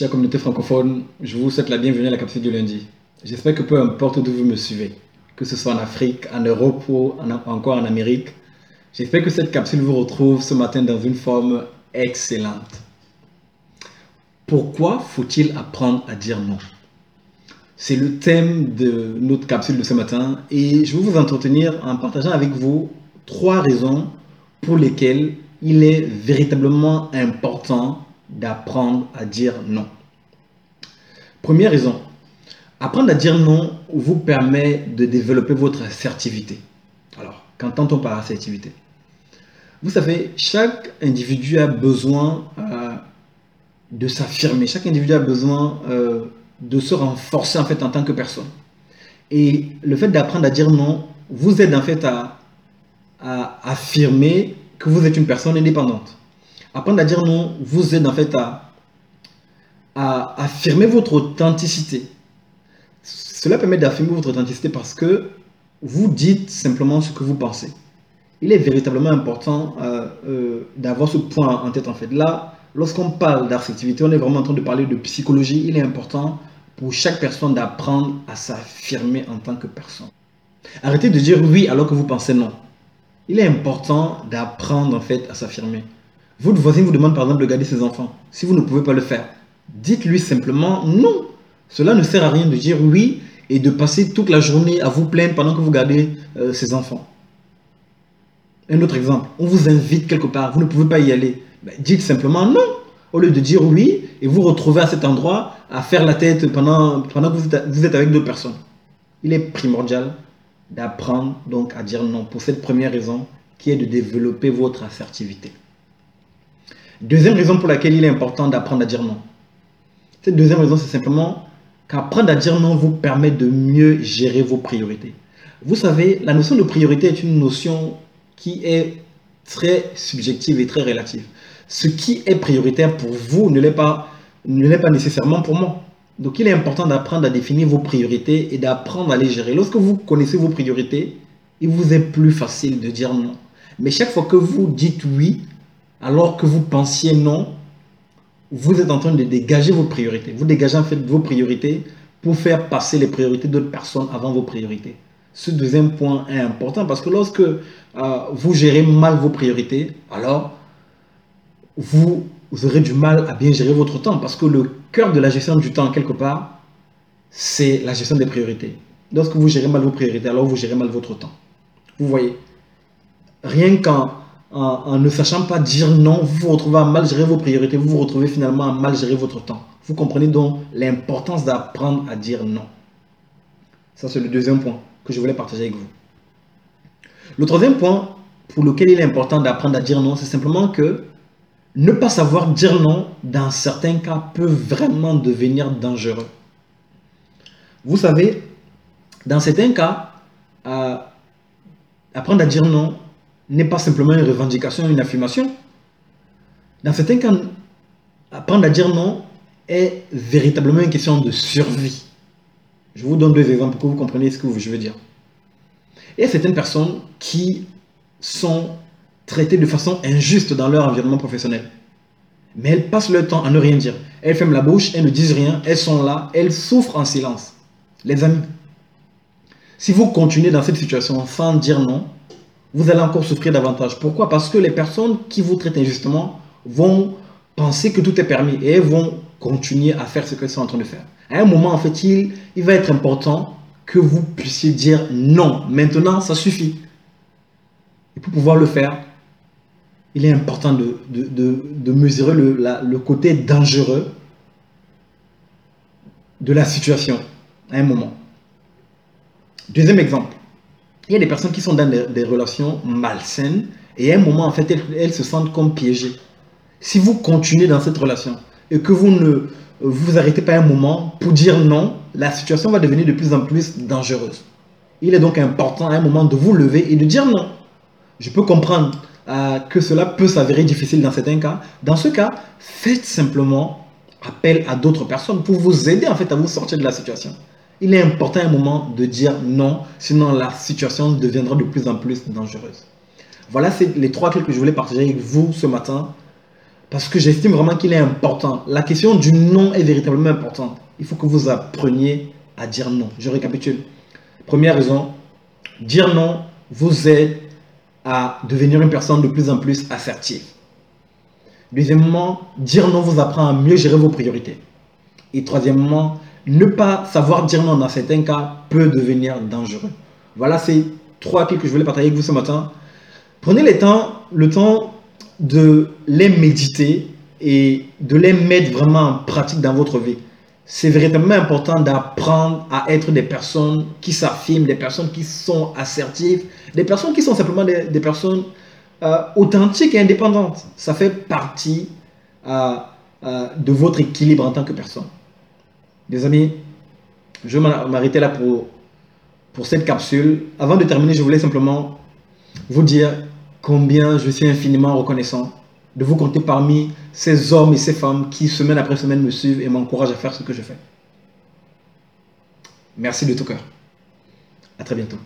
Chère communauté francophone, je vous souhaite la bienvenue à la capsule du lundi. J'espère que peu importe d'où vous me suivez, que ce soit en Afrique, en Europe ou encore en Amérique, j'espère que cette capsule vous retrouve ce matin dans une forme excellente. Pourquoi faut-il apprendre à dire non? C'est le thème de notre capsule de ce matin et je vais vous entretenir en partageant avec vous trois raisons pour lesquelles il est véritablement important d'apprendre à dire non. Première raison, apprendre à dire non vous permet de développer votre assertivité. Alors, qu'entend-on par assertivité? Vous savez, chaque individu a besoin euh, de s'affirmer, chaque individu a besoin euh, de se renforcer en fait en tant que personne. Et le fait d'apprendre à dire non vous aide en fait à affirmer que vous êtes une personne indépendante. Apprendre à dire non vous aide en fait à, affirmer votre authenticité. Cela permet d'affirmer votre authenticité parce que vous dites simplement ce que vous pensez. Il est véritablement important euh, euh, d'avoir ce point en tête en fait. Là, lorsqu'on parle d'affectivité, on est vraiment en train de parler de psychologie. Il est important pour chaque personne d'apprendre à s'affirmer en tant que personne. Arrêtez de dire oui alors que vous pensez non. Il est important d'apprendre en fait à s'affirmer. Votre voisin vous demande par exemple de garder ses enfants. Si vous ne pouvez pas le faire, dites-lui simplement non. Cela ne sert à rien de dire oui et de passer toute la journée à vous plaindre pendant que vous gardez euh, ses enfants. Un autre exemple, on vous invite quelque part, vous ne pouvez pas y aller. Ben, dites simplement non. Au lieu de dire oui et vous retrouver à cet endroit à faire la tête pendant, pendant que vous êtes, vous êtes avec d'autres personnes. Il est primordial d'apprendre donc à dire non pour cette première raison qui est de développer votre assertivité. Deuxième raison pour laquelle il est important d'apprendre à dire non. Cette deuxième raison, c'est simplement qu'apprendre à dire non vous permet de mieux gérer vos priorités. Vous savez, la notion de priorité est une notion qui est très subjective et très relative. Ce qui est prioritaire pour vous ne l'est pas, ne l'est pas nécessairement pour moi. Donc il est important d'apprendre à définir vos priorités et d'apprendre à les gérer. Lorsque vous connaissez vos priorités, il vous est plus facile de dire non. Mais chaque fois que vous dites oui, alors que vous pensiez non, vous êtes en train de dégager vos priorités. Vous dégagez en fait vos priorités pour faire passer les priorités d'autres personnes avant vos priorités. Ce deuxième point est important parce que lorsque euh, vous gérez mal vos priorités, alors vous, aurez du mal à bien gérer votre temps parce que le cœur de la gestion du temps, quelque part, c'est la gestion des priorités. Lorsque vous gérez mal vos priorités, alors vous gérez mal votre temps. Vous voyez, rien qu'en en, ne sachant pas dire non, vous vous retrouvez à mal gérer vos priorités, vous vous retrouvez finalement à mal gérer votre temps. Vous comprenez donc l'importance d'apprendre à dire non. Ça, c'est le deuxième point que je voulais partager avec vous. Le troisième point pour lequel il est important d'apprendre à dire non, c'est simplement que ne pas savoir dire non, dans certains cas, peut vraiment devenir dangereux. Vous savez, dans certains cas, euh, apprendre à dire non n'est pas simplement une revendication, une affirmation. Dans certains cas, apprendre à dire non est véritablement une question de survie. Je vous donne deux exemples pour que vous compreniez ce que je veux dire. Il y a certaines personnes qui sont traitées de façon injuste dans leur environnement professionnel. Mais elles passent leur temps à ne rien dire. Elles ferment la bouche, elles ne disent rien, elles sont là, elles souffrent en silence. Les amis, si vous continuez dans cette situation sans dire non, vous allez encore souffrir davantage. Pourquoi? Parce que les personnes qui vous traitent injustement vont penser que tout est permis et vont continuer à faire ce qu'elles sont en train de faire. À un moment, en fait, il, il va être important que vous puissiez dire non. Maintenant, ça suffit. Et pour pouvoir le faire, il est important de, de, mesurer le, le côté dangereux de la situation à un moment. Deuxième exemple il y a des personnes qui sont dans des, relations malsaines et à un moment, en fait, elles, se sentent comme piégées. Si vous continuez dans cette relation et que vous ne vous arrêtez pas un moment pour dire non, la situation va devenir de plus en plus dangereuse. Il est donc important à un moment de vous lever et de dire non. Je peux comprendre euh, que cela peut s'avérer difficile dans certains cas. Dans ce cas, faites simplement appel à d'autres personnes pour vous aider en fait à vous sortir de la situation il est important à un moment de dire non, sinon la situation deviendra de plus en plus dangereuse. Voilà, les trois clés que je voulais partager avec vous ce matin parce que j'estime vraiment qu'il est important. La question du non est véritablement importante. Il faut que vous appreniez à dire non. Je récapitule. Première raison, dire non vous aide à devenir une personne de plus en plus assertive. Deuxièmement, dire non vous apprend à mieux gérer vos priorités. Et troisièmement, ne pas savoir dire non dans certains cas peut devenir dangereux. Voilà ces trois clés que je voulais partager avec vous ce matin. Prenez le temps, le temps de les méditer et de les mettre vraiment en pratique dans votre vie. C'est véritablement important d'apprendre à être des personnes qui s'affirment, des personnes qui sont assertives, des personnes qui sont simplement des, personnes euh, authentiques et indépendantes. Ça fait partie euh, euh, de votre équilibre en tant que personne. Les amis, je vais m'arrêter là pour, pour cette capsule. Avant de terminer, je voulais simplement vous dire combien je suis infiniment reconnaissant de vous compter parmi ces hommes et ces femmes qui, semaine après semaine, me suivent et m'encouragent à faire ce que je fais. Merci de tout cœur. À très bientôt.